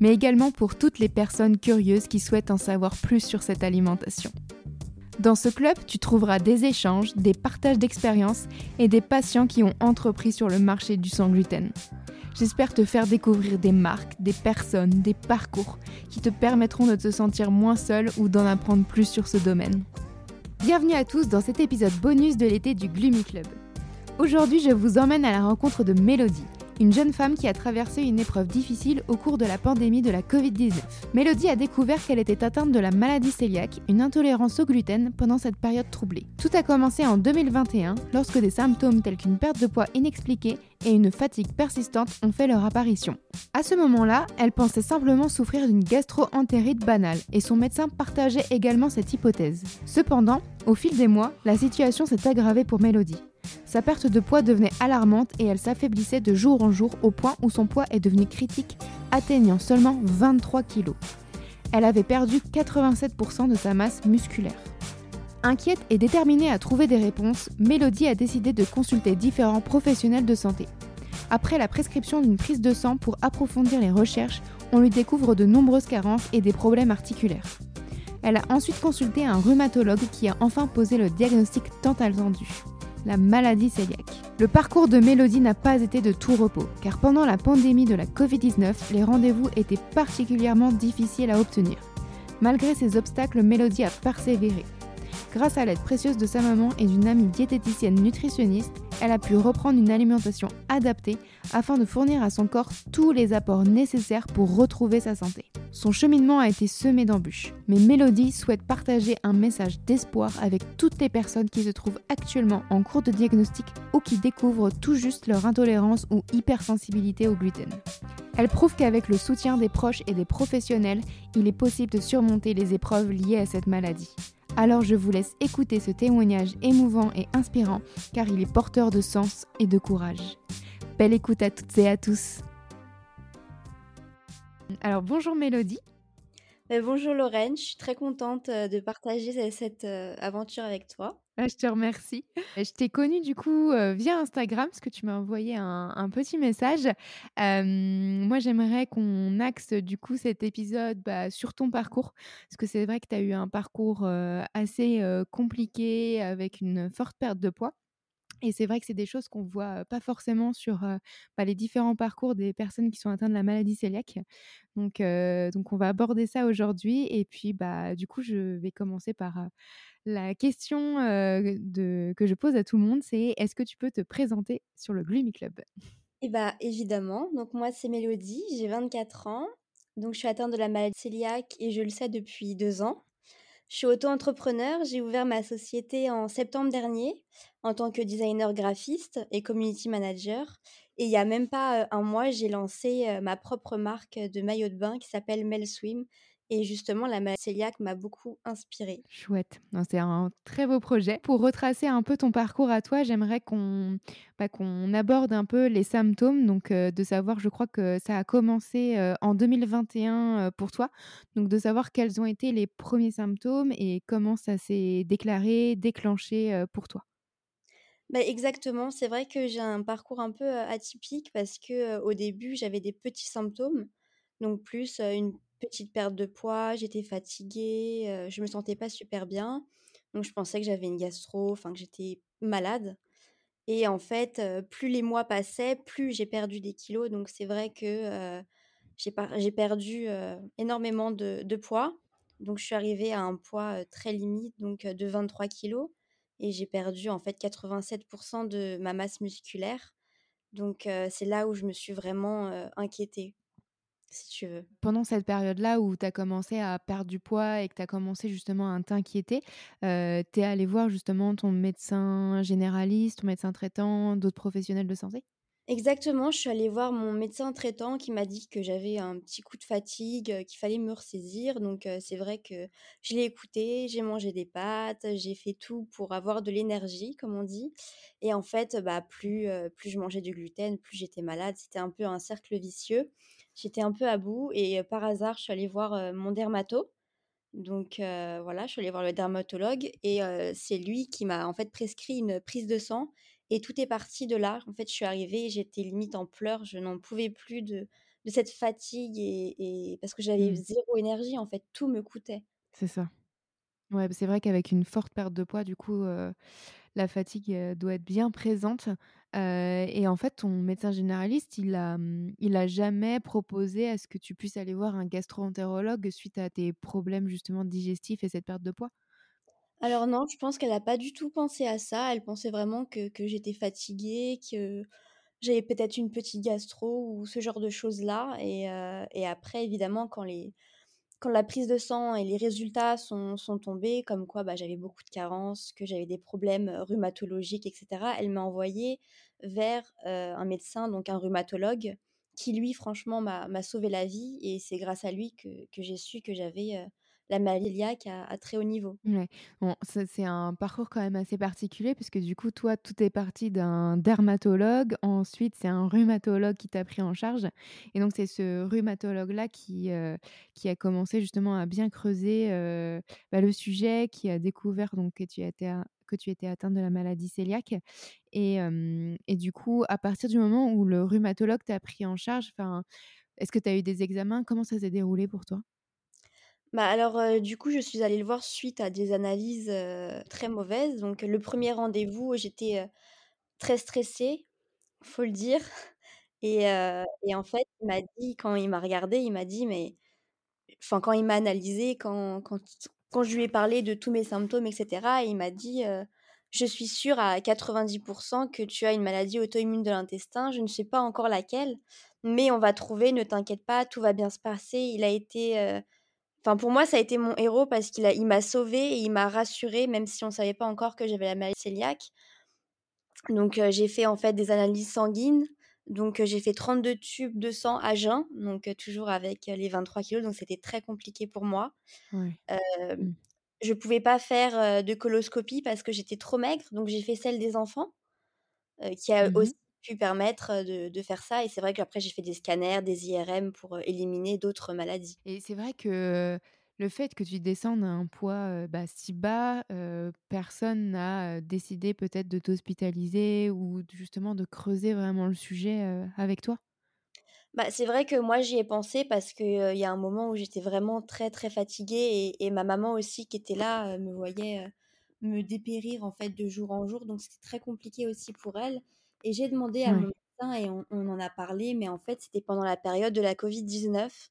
mais également pour toutes les personnes curieuses qui souhaitent en savoir plus sur cette alimentation. Dans ce club, tu trouveras des échanges, des partages d'expériences et des patients qui ont entrepris sur le marché du sans gluten. J'espère te faire découvrir des marques, des personnes, des parcours qui te permettront de te sentir moins seul ou d'en apprendre plus sur ce domaine. Bienvenue à tous dans cet épisode bonus de l'été du Gloomy Club. Aujourd'hui, je vous emmène à la rencontre de Mélodie, une jeune femme qui a traversé une épreuve difficile au cours de la pandémie de la Covid-19. Mélodie a découvert qu'elle était atteinte de la maladie cœliaque, une intolérance au gluten, pendant cette période troublée. Tout a commencé en 2021, lorsque des symptômes tels qu'une perte de poids inexpliquée et une fatigue persistante ont fait leur apparition. À ce moment-là, elle pensait simplement souffrir d'une gastro-entérite banale et son médecin partageait également cette hypothèse. Cependant, au fil des mois, la situation s'est aggravée pour Mélodie. Sa perte de poids devenait alarmante et elle s'affaiblissait de jour en jour au point où son poids est devenu critique, atteignant seulement 23 kg. Elle avait perdu 87% de sa masse musculaire. Inquiète et déterminée à trouver des réponses, Mélodie a décidé de consulter différents professionnels de santé. Après la prescription d'une prise de sang pour approfondir les recherches, on lui découvre de nombreuses carences et des problèmes articulaires. Elle a ensuite consulté un rhumatologue qui a enfin posé le diagnostic tant attendu la maladie cœliaque. Le parcours de Mélodie n'a pas été de tout repos, car pendant la pandémie de la Covid-19, les rendez-vous étaient particulièrement difficiles à obtenir. Malgré ces obstacles, Mélodie a persévéré. Grâce à l'aide précieuse de sa maman et d'une amie diététicienne nutritionniste, elle a pu reprendre une alimentation adaptée afin de fournir à son corps tous les apports nécessaires pour retrouver sa santé. Son cheminement a été semé d'embûches, mais Mélodie souhaite partager un message d'espoir avec toutes les personnes qui se trouvent actuellement en cours de diagnostic ou qui découvrent tout juste leur intolérance ou hypersensibilité au gluten. Elle prouve qu'avec le soutien des proches et des professionnels, il est possible de surmonter les épreuves liées à cette maladie. Alors je vous laisse écouter ce témoignage émouvant et inspirant car il est porteur de sens et de courage. Belle écoute à toutes et à tous. Alors bonjour Mélodie. Euh, bonjour Lorraine, je suis très contente euh, de partager cette euh, aventure avec toi. Ah, je te remercie. Je t'ai connue du coup via Instagram parce que tu m'as envoyé un, petit message. moi, j'aimerais qu'on axe du coup cet épisode bah, sur ton parcours parce que c'est vrai que tu as eu un parcours assez compliqué avec une forte perte de poids. Et c'est vrai que c'est des choses qu'on voit pas forcément sur bah, les différents parcours des personnes qui sont atteintes de la maladie cœliaque. Donc, donc on va aborder ça aujourd'hui. Et puis, bah, du coup, je vais commencer par la question que je pose à tout le monde, c'est est-ce que tu peux te présenter sur le Gloomy Club? Eh bah, évidemment. Donc moi, c'est Mélodie, j'ai 24 ans. Donc je suis atteinte de la maladie cœliaque et je le sais depuis deux ans. Je suis auto-entrepreneur, j'ai ouvert ma société en septembre dernier en tant que designer graphiste et community manager. Et il n'y a même pas un mois, j'ai lancé ma propre marque de maillot de bain qui s'appelle Mel Swim et justement, la maladie m'a beaucoup inspirée. Chouette. C'est un très beau projet. Pour retracer un peu ton parcours à toi, j'aimerais qu'on bah, qu'on aborde un peu les symptômes. Donc, euh, de savoir, je crois que ça a commencé euh, en 2021 euh, pour toi. Donc, de savoir quels ont été les premiers symptômes et comment ça s'est déclaré, déclenché pour toi. Bah, exactement. C'est vrai que j'ai un parcours un peu atypique parce que au début, j'avais des petits symptômes. Donc, plus une petite perte de poids, j'étais fatiguée, euh, je me sentais pas super bien. Donc je pensais que j'avais une gastro, enfin que j'étais malade. Et en fait, plus les mois passaient, plus j'ai perdu des kilos. Donc c'est vrai que j'ai perdu énormément de, de, poids. Donc je suis arrivée à un poids très limite, donc de 23 kilos. Et j'ai perdu en fait 87% de ma masse musculaire. Donc c'est là où je me suis vraiment inquiétée si tu veux. Pendant cette période-là où tu as commencé à perdre du poids et que tu as commencé justement à t'inquiéter, euh, tu es allé voir justement ton médecin généraliste, ton médecin traitant, d'autres professionnels de santé? Exactement, je suis allée voir mon médecin traitant qui m'a dit que j'avais un petit coup de fatigue, heu, qu'il fallait me ressaisir donc heu, c'est vrai que je l'ai écouté, j'ai mangé des pâtes, j'ai fait tout pour avoir de l'énergie comme on dit et en fait, bah, plus, heu, plus je mangeais du gluten, plus j'étais malade. C'était un peu un cercle vicieux. J'étais un peu à bout et par hasard, je suis allée voir, mon dermato donc voilà, je suis allée voir le dermatologue et c'est lui qui m'a, en fait, prescrit une prise de sang et tout est parti de là. En fait, je suis arrivée et j'étais limite en pleurs, je n'en pouvais plus de de cette fatigue et et parce que j'avais Mmh. zéro énergie, en fait, tout me coûtait. C'est ça. Ouais, bah, c'est vrai qu'avec une forte perte de poids, du coup, la fatigue, doit être bien présente, et en fait, ton médecin généraliste, il a, mmh, il a jamais proposé à ce que tu puisses aller voir un gastro-entérologue suite à tes problèmes justement digestifs et cette perte de poids? Alors non, je pense qu'elle a pas du tout pensé à ça. Elle pensait vraiment que que j'étais fatiguée, que j'avais peut-être une petite gastro ou ce genre de choses-là et et après évidemment quand les quand la prise de sang et les résultats sont sont tombés comme quoi, bah, j'avais beaucoup de carences, que j'avais des problèmes, rhumatologiques et cetera, elle m'a envoyée vers, un médecin, donc un rhumatologue qui lui franchement m'a sauvé la vie et c'est grâce à lui que que j'ai su que j'avais, la maladie cœliaque à très haut niveau. Ouais, bon, c'est un parcours quand même assez particulier puisque du coup, toi, tout est parti d'un dermatologue. Ensuite, c'est un rhumatologue qui t'a pris en charge et donc c'est ce rhumatologue-là qui, heu, qui a commencé justement à bien creuser, heu, bah, le sujet, qui a découvert donc que tu étais que tu étais atteinte de la maladie cœliaque et et du coup, à partir du moment où le rhumatologue t'a pris en charge, est-ce que tu as eu des examens? Comment ça s'est déroulé pour toi? Bah, alors, heu, du coup, je suis allée le voir suite à des analyses, heu, très mauvaises. Donc le premier rendez-vous, j'étais, heu, très stressée, faut le dire et en fait, il m'a dit quand il m'a regardée, il m'a dit: «Mais» enfin, quand il m'a analysée, quand quand quand je lui ai parlé de tous mes symptômes et cetera, il m'a dit, «Je suis sûr à 90% que tu as une maladie auto-immune de l'intestin. Je ne sais pas encore laquelle, mais on va trouver, ne t'inquiète pas, tout va bien se passer». Il a été, Enfin, pour moi, ça a été mon héros parce qu'il a il m'a sauvée et il m'a rassurée, même si on savait pas encore que j'avais la maladie cœliaque. Donc, heu, j'ai fait, en fait, des analyses sanguines. Donc, heu, j'ai fait 32 tubes de sang à jeun, donc, heu, toujours avec, les 23 kilogrammes, donc c'était très compliqué pour moi. Mmh. je pouvais pas faire, de coloscopie parce que j'étais trop maigre, donc j'ai fait celle des enfants, qui a Mmh aussi pu permettre, de de faire ça et c'est vrai qu'après j'ai fait des scanners, des IRM pour, éliminer d'autres maladies. Et c'est vrai que le fait que tu descendes à un poids, bah, si bas, personne n'a, décidé peut-être de t'hospitaliser ou justement de creuser vraiment le sujet, avec toi? Bah, c'est vrai que moi j'y ai pensé parce que, heu, il y a un moment où j'étais vraiment très, très fatiguée et et ma maman aussi qui était là, me voyait, me dépérir en fait de jour en jour, donc c'était très compliqué aussi pour elle et j'ai demandé à mon médecin et on on en a parlé, mais en fait c'était pendant la période de la covid-19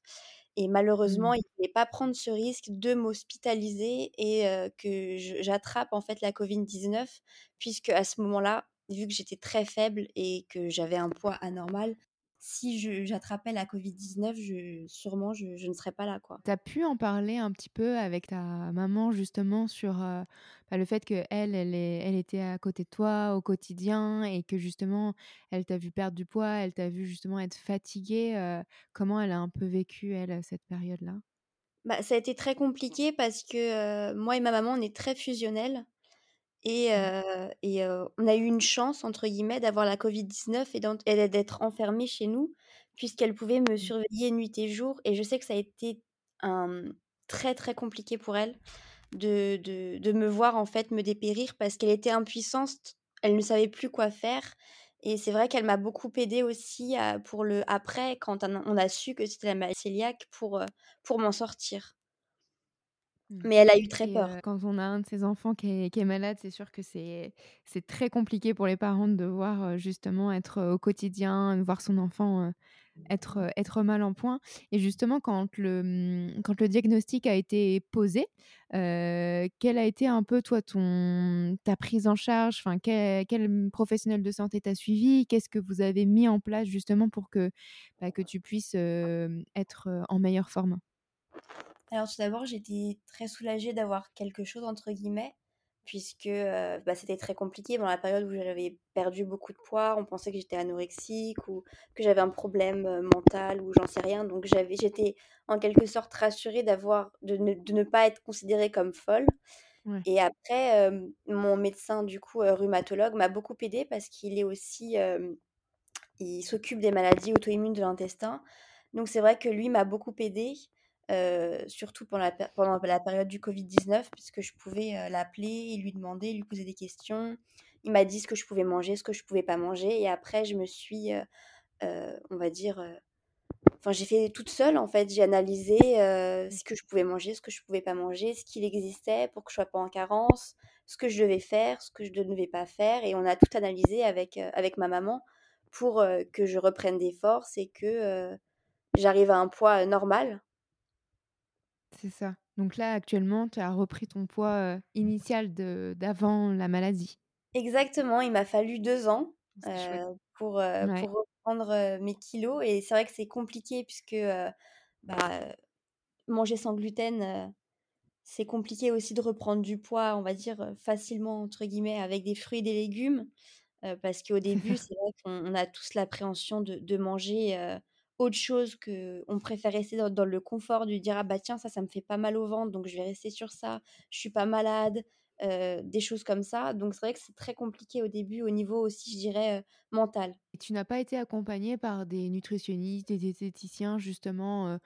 et Mmh. malheureusement il voulait pas prendre ce risque de m'hospitaliser et que j'attrape en fait la covid-19 puisque à ce moment-là, vu que j'étais très faible et que j'avais un poids anormal, si j'attrapais la covid-19, je sûrement je je ne serais pas là. Tu as pu en parler un petit peu avec ta maman justement sur, heu, bah, le fait qu'elle, elle elle était à côté de toi au quotidien et que justement elle t'a vu perdre du poids, elle t'a vu justement être fatiguée, heu, comment elle a un peu vécu elle, cette période-là? Bah, ça a été très compliqué parce que, moi et ma maman, on est très fusionnels et Mmh. heu et heu, on a eu «une chance» entre guillemets d'avoir la covid-19 et d'ent et d'être enfermés chez nous, puisqu'elle pouvait me Mmh. surveiller nuit et jour et je sais que ça a été un, très, très compliqué pour elle de de de me voir, en fait, me dépérir parce qu'elle était impuissante, elle ne savait plus quoi faire et c'est vrai qu'elle m'a beaucoup aidée aussi à pour le après quand on a on a su que c'était la maladie cœliaque pour, heu, pour m'en sortir. Mmh. Mais elle a eu très Et peur. quand on a un de ses enfants qui est qui est malade, c'est sûr que c'est très compliqué pour les parents de devoir, justement être, au quotidien, voir son enfant, heu, être, mal en point. Et justement quand le, mmh, quand le diagnostic a été posé, heu, quel a été un peu toi ton ta prise en charge? Enfin, quel quel, mmh, professionnel de santé t'a suivi? Qu'est-ce que vous avez mis en place justement pour que, bah, que tu puisses, être, en meilleure forme? Alors tout d'abord, j'étais très soulagée d'avoir «quelque chose» entre guillemets, puisque euh, bah, c'était très compliqué dans la période où j'avais perdu beaucoup de poids. On pensait que j'étais anorexique ou que j'avais un problème euh, mental ou j'en sais rien. Donc j'avais, j'étais en quelque sorte rassurée d'avoir, de ne, de ne pas être considérée comme folle. Ouais. Et après, euh, mon médecin, du coup, rhumatologue, m'a beaucoup aidé parce qu'il est aussi, il s'occupe des maladies auto-immunes de l'intestin. Donc c'est vrai que lui m'a beaucoup aidé, euh, surtout pendant la, pér- pendant la période du Covid-19, puisque je pouvais euh, l'appeler et lui demander, lui poser des questions. Il m'a dit ce que je pouvais manger, ce que je pouvais pas manger. Et après, je me suis, euh, on va dire, enfin, j'ai fait toute seule, en fait. J'ai analysé euh, ce que je pouvais manger, ce que je pouvais pas manger, ce qu'il existait pour que je sois pas en carence, ce que je devais faire, ce que je ne devais pas faire. Et on a tout analysé avec, avec ma maman pour que je reprenne des forces et que j'arrive à un poids normal. C'est ça. Donc là, actuellement, tu as repris ton poids, initial d'avant la maladie. Exactement, il m'a fallu 2 ans, pour, heu, Ouais. pour reprendre, mes kilos et c'est vrai que c'est compliqué puisque, bah, manger sans gluten, c'est compliqué aussi de reprendre du poids, on va dire, «facilement» entre guillemets avec des fruits et des légumes. Parce qu'au début, c'est vrai qu'on on a tous l'appréhension de de manger, autre chose qu'on préfère rester dans le confort, de dire: «Ah bah tiens, ça, ça me fait pas mal au ventre, donc je vais rester sur ça. Je suis pas malade», heu, des choses comme ça. Donc c'est vrai que c'est très compliqué au début au niveau aussi, je dirais, mental. Et tu n'as pas été accompagnée par des nutritionnistes, des diététiciens justement,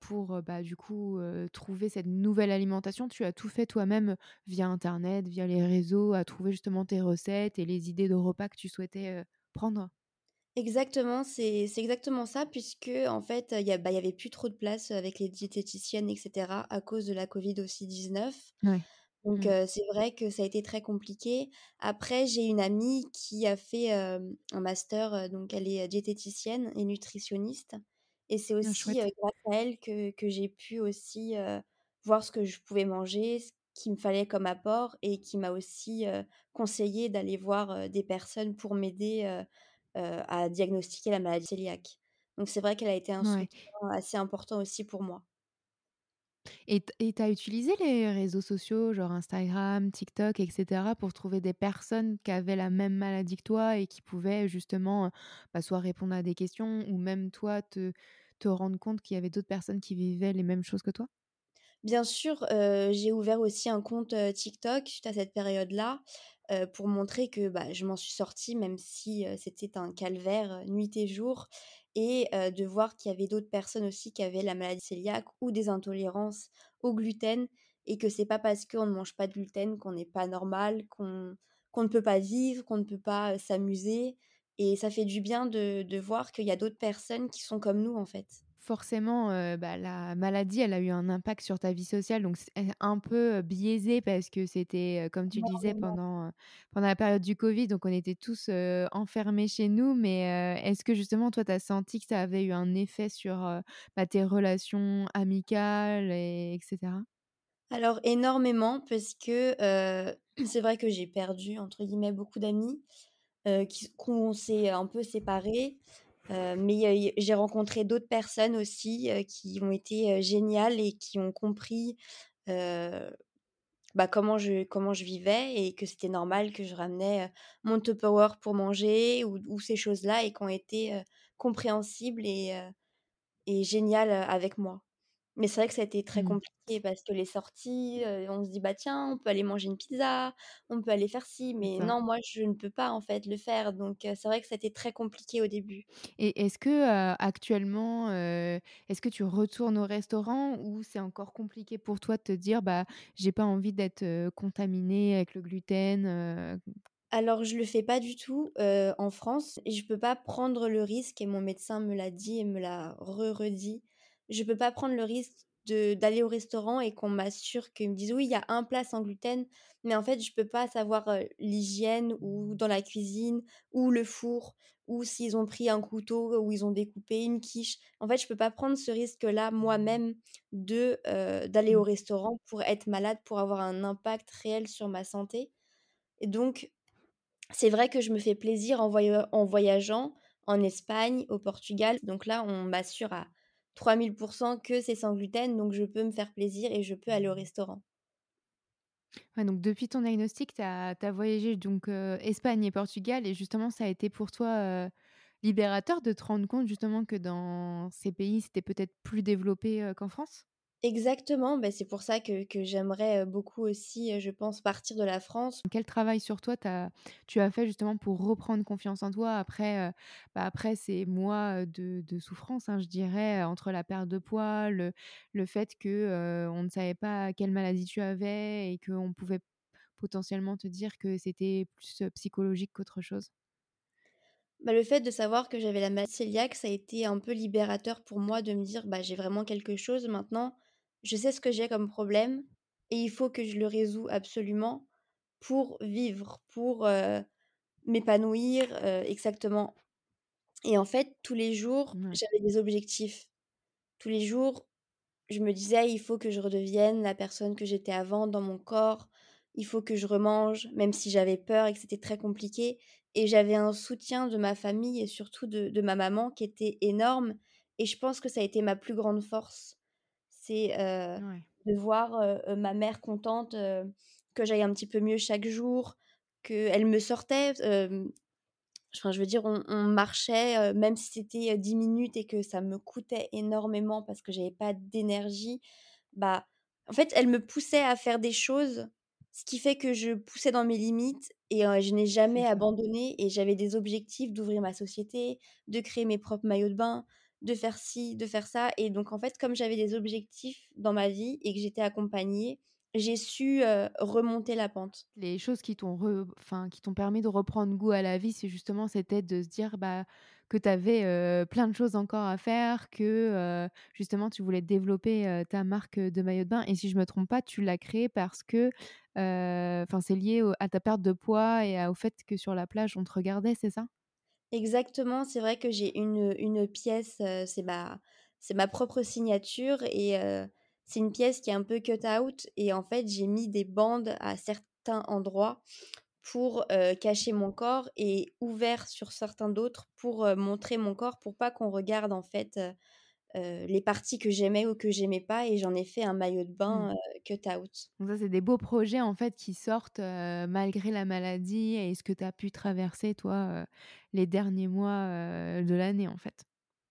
pour, bah, du coup, trouver cette nouvelle alimentation? Tu as tout fait toi-même, via internet, via les réseaux, à trouver justement tes recettes et les idées de repas que tu souhaitais, prendre? Exactement, c'est c'est exactement ça puisque en fait, il y a bah, il y avait plus trop de place avec les diététiciennes et cetera à cause de la Covid aussi 19. Ouais. Donc Mmh. heu, c'est vrai que ça a été très compliqué. Après, j'ai une amie qui a fait, hem, un master, heu, donc elle est, heu, diététicienne et nutritionniste et c'est Ah aussi, heu, chouette. grâce à elle que que j'ai pu aussi, heu, voir ce que je pouvais manger, ce qu'il me fallait comme apport et qui m'a aussi, heu, conseillé d'aller voir, heu, des personnes pour m'aider, heu heu, à diagnostiquer la maladie cœliaque. Donc c'est vrai qu'elle a été un Ouais. soutien assez important aussi pour moi. Et tu as utilisé les réseaux sociaux, genre Instagram, TikTok et cetera, pour trouver des personnes qui avaient la même maladie que toi et qui pouvaient justement, bah, soit répondre à des questions ou même toi te te rendre compte qu'il y avait d'autres personnes qui vivaient les mêmes choses que toi? Bien sûr, heu, j'ai ouvert aussi un compte, heu, TikTok suite à cette période-là, heu, pour montrer que, bah, je m'en suis sortie même si, heu, c'était un calvaire, heu, nuit et jour et de voir qu'il y avait d'autres personnes aussi qui avaient la maladie cœliaque ou des intolérances au gluten et que c'est pas parce qu'on ne mange pas de gluten qu'on n'est pas normal, qu'on ne peut pas vivre, qu'on ne peut pas, s'amuser et ça fait du bien de de voir qu'il y a d'autres personnes qui sont comme nous, en fait. Forcément, heu, bah, la maladie, elle a eu un impact sur ta vie sociale, donc c'est un peu, heu, biaisé parce que c'était, heu, comme tu disais pendant, pendant la période du covid, donc on était tous, enfermés chez nous. Mais, est-ce que justement toi, tu as senti que ça avait eu un effet sur, bah, tes relations amicales et et Alors énormément parce que, c'est vrai que j'ai perdu entre guillemets «beaucoup d'amis», qu'on s'est un peu séparés, heu, mais j'ai rencontré d'autres personnes aussi, heu, qui ont été, heu, géniales et qui ont compris, bah, comment je vivais et que c'était normal que je ramenais, mon Tupperware pour manger ou ces choses-là et qui ont été, compréhensibles et et géniales, avec moi. Mais c'est vrai que ça a été très Mmh. compliqué parce que les sorties, heu, on se dit: «Bah, tiens, on peut aller manger une pizza, on peut aller faire ci», C'est mais ça. non, moi, je ne peux pas, en fait, le faire donc heu, c'est vrai que ça a été très compliqué au début. Et est-ce que, heu, actuellement, heu, est-ce que tu retournes au restaurant ou c'est encore compliqué pour toi de te dire: «Bah, j'ai pas envie d'être, heu, contaminée avec le gluten», heu? Alors je le fais pas du tout, heu, en France et je peux pas prendre le risque et mon médecin me l'a dit et me l'a re-redit. Je peux pas prendre le risque d'aller au restaurant et qu'on m'assure qu'ils me disent: «Oui, il y a un plat sans gluten», mais en fait, je peux pas savoir, heu, l'hygiène ou dans la cuisine ou le four ou s'ils ont pris un couteau ou ils ont découpé une quiche. En fait, je peux pas prendre ce risque-là moi-même de, heu, d'aller au Mmh. restaurant pour être malade, pour avoir un impact réel sur ma santé et donc c'est vrai que je me fais plaisir en en voyageant en Espagne, au Portugal. Donc là, on m'assure à 3000% que c'est sans gluten, donc je peux me faire plaisir et je peux aller au restaurant. Ouais, donc depuis ton diagnostic, tu as voyagé donc Espagne et Portugal et justement ça a été pour toi, libérateur de te rendre compte justement que dans ces pays, c'était peut-être plus développé, qu'en France? Exactement, bah, c'est pour ça que que j'aimerais, beaucoup aussi, je pense partir de la France. Quel travail sur toi tu as tu as fait justement pour reprendre confiance en toi après, bah, après ces mois, de de souffrance, hein, je dirais, entre la perte de poids, le le fait que, on ne savait pas quelle maladie tu avais et qu'on pouvait potentiellement te dire que c'était plus, psychologique qu'autre chose? Bah, le fait de savoir que j'avais la maladie cœliaque, ça a été un peu libérateur pour moi de me dire: «Bah, j'ai vraiment quelque chose maintenant, je sais ce que j'ai comme problème et il faut que je le résous absolument pour vivre, pour, m'épanouir», exactement et en fait, tous les jours, j'avais des objectifs. Tous les jours, je me disais: «Il faut que je redevienne la personne que j'étais avant dans mon corps. Il faut que je remange», même si j'avais peur et que c'était très compliqué et j'avais un soutien de ma famille et surtout de de ma maman qui était énorme et je pense que ça a été ma plus grande force. C'est, Ouais. de voir, ma mère contente, que j'aille un petit peu mieux chaque jour, qu'elle me sortait, enfin, je veux dire, on on marchait, même si c'était, heu, 10 minutes et que ça me coûtait énormément parce que j'avais pas d'énergie, bah, en fait, elle me poussait à faire des choses, ce qui fait que je poussais dans mes limites et je n'ai jamais abandonné et j'avais des objectifs d'ouvrir ma société, de créer mes propres maillots de bain, de faire ci, de faire ça et donc en fait, comme j'avais des objectifs dans ma vie et que j'étais accompagnée, j'ai su, remonter la pente. Les choses qui t'ont enfin, permis de reprendre goût à la vie, c'est justement c'était de se dire, bah, que tu avais, plein de choses encore à faire, que, justement tu voulais développer, ta marque, de maillot de bain et si je me trompe pas, tu l'as créée parce que, enfin, c'est lié à ta perte de poids et au fait que sur la plage, on te regardait, c'est ça? Exactement, c'est vrai que j'ai une, une pièce, c'est ma c'est ma propre signature et c'est une pièce qui est un peu cut out et en fait, j'ai mis des bandes à certains endroits pour, cacher mon corps et ouvert sur certains d'autres pour, montrer mon corps, pour pas qu'on regarde en fait, heu, les parties que j'aimais ou que j'aimais pas et j'en ai fait un maillot de Mmh. bain, heu, cut out. Donc ça, c'est des beaux projets, en fait, qui sortent, heu, malgré la maladie et ce que tu as pu traverser toi, heu, les derniers mois, de l'année, en fait.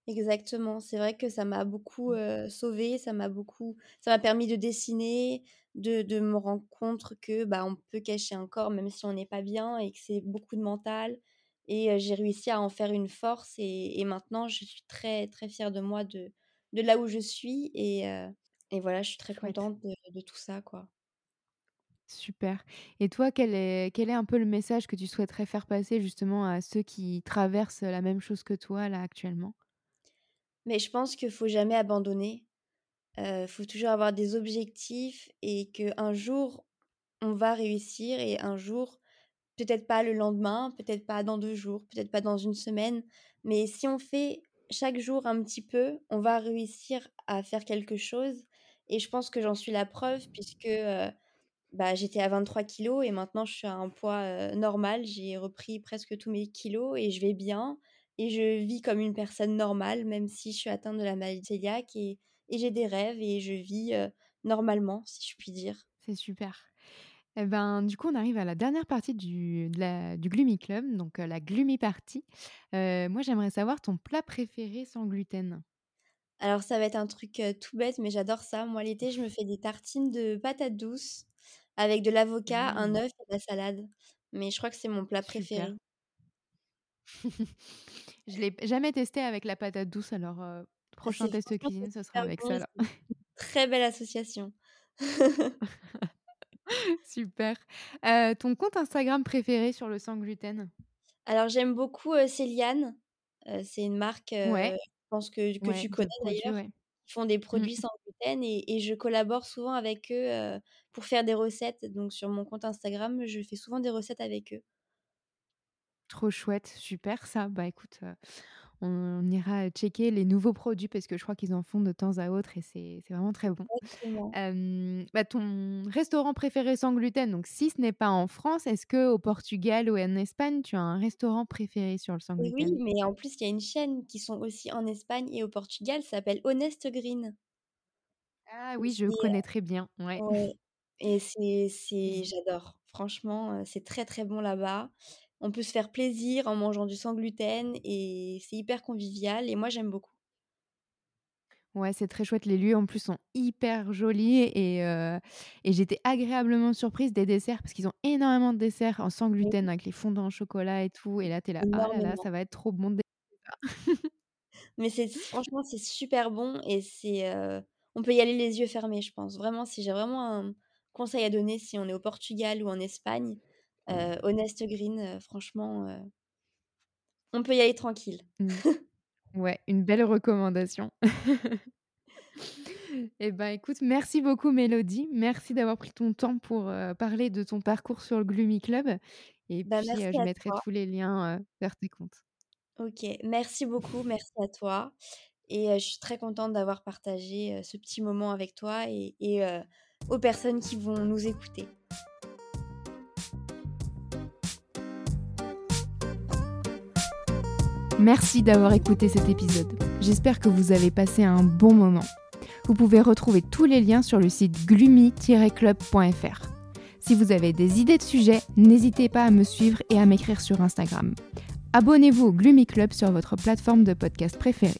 Exactement, c'est vrai que ça m'a beaucoup, Mmh. sauvée, ça m'a beaucoup ça m'a permis de dessiner, de de me rendre compte que, bah, on peut cacher un corps même si on n'est pas bien et que c'est beaucoup de mental et j'ai réussi à en faire une force et et maintenant je suis très, très fière de moi, de de là où je suis et et voilà, je suis très contente de de tout ça, quoi. Super et toi, quel est quel est un peu le message que tu souhaiterais faire passer justement à ceux qui traversent la même chose que toi, là, actuellement? Mais je pense qu'il faut jamais abandonner, heu, faut toujours avoir des objectifs et qu'un jour, on va réussir et un jour Peut-être pas le lendemain, peut-être pas dans 2 jours, peut-être pas dans une semaine, mais si on fait chaque jour un petit peu, on va réussir à faire quelque chose et je pense que j'en suis la preuve puisque, heu, bah, j'étais à 23 kilogrammes et maintenant je suis à un poids, normal. J'ai repris presque tous mes kilos et je vais bien et je vis comme une personne normale, même si je suis atteinte de la maladie cœliaque et et j'ai des rêves et je vis, normalement, si je puis dire. C'est super. Et ben, du coup, on arrive à la dernière partie du de la du Gloomy Club, donc heu, la Gloomy Party. Heu, moi, j'aimerais savoir ton plat préféré sans gluten? Alors ça va être un truc, tout bête, mais j'adore ça. Moi, l'été, je me fais des tartines de patates douces avec de l'avocat, un Mmh, œuf et de la salade. Mais je crois que c'est mon plat super. préféré. Je l'ai jamais testé avec la patate douce, alors, Ah prochain c'est test franchement, cuisine, ce sera super avec bon et ça, là. c'est une très belle association. Super. Heu, ton compte Instagram préféré sur le sans gluten? Alors j'aime beaucoup, Céliane, c'est une marque, Ouais, je pense que que ouais, tu connais d'ailleurs. ouais. Ils font des Mmh. produits sans gluten et et je collabore souvent avec eux, pour faire des recettes. Donc sur mon compte Instagram, je fais souvent des recettes avec eux. Trop chouette, super ça. Bah, écoute, on ira checker les nouveaux produits parce que je crois qu'ils en font de temps à autre et c'est vraiment très bon. Bah, ton restaurant préféré sans gluten, donc si ce n'est pas en France, est-ce qu'au Portugal ou en Espagne, tu as un restaurant préféré sur le sans Et oui, gluten? mais en plus, il y a une chaîne qui sont aussi en Espagne et au Portugal, ça s'appelle Honest Green Ah et oui, je c'est, connais très bien, ouais. ouais Et c'est j'adore. Franchement, c'est très, très bon là-bas. On peut se faire plaisir en mangeant du sans gluten et c'est hyper convivial et moi j'aime beaucoup. Ouais, c'est très chouette. Les lieux en plus sont hyper jolis et heu et j'étais agréablement surprise des desserts parce qu'ils ont énormément de desserts en sans gluten avec les fondants au chocolat et tout et là, tu es là: «Ah là là, ça va être trop bon Mais c'est franchement, c'est super bon et c'est, on peut y aller les yeux fermés, je pense. Vraiment, si j'ai vraiment un conseil à donner, si on est au Portugal ou en Espagne, heu, Honest Green, franchement, on peut y aller tranquille. Mmh. Ouais, une belle recommandation. Et ben, écoute, merci beaucoup Mélodie. Merci d'avoir pris ton temps pour, parler de ton parcours sur le Gloomy Club et Bah, puis, je mettrai toi. tous les liens, vers tes comptes. OK, merci beaucoup, merci à toi et je suis très contente d'avoir partagé, ce petit moment avec toi et aux personnes qui vont nous écouter. Merci d'avoir écouté cet épisode. J'espère que vous avez passé un bon moment. Vous pouvez retrouver tous les liens sur le site gloomy-club.fr. Si vous avez des idées de sujets, n'hésitez pas à me suivre et à m'écrire sur Instagram. Abonnez-vous au Gloomy Club sur votre plateforme de podcast préférée.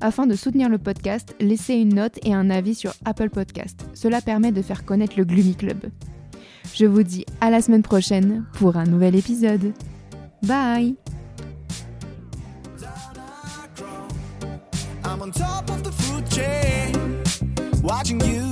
Afin de soutenir le podcast, laissez une note et un avis sur Apple Podcast. Cela permet de faire connaître le Gloomy Club. Je vous dis à la semaine prochaine pour un nouvel épisode. Bye on top of the food chain, watching you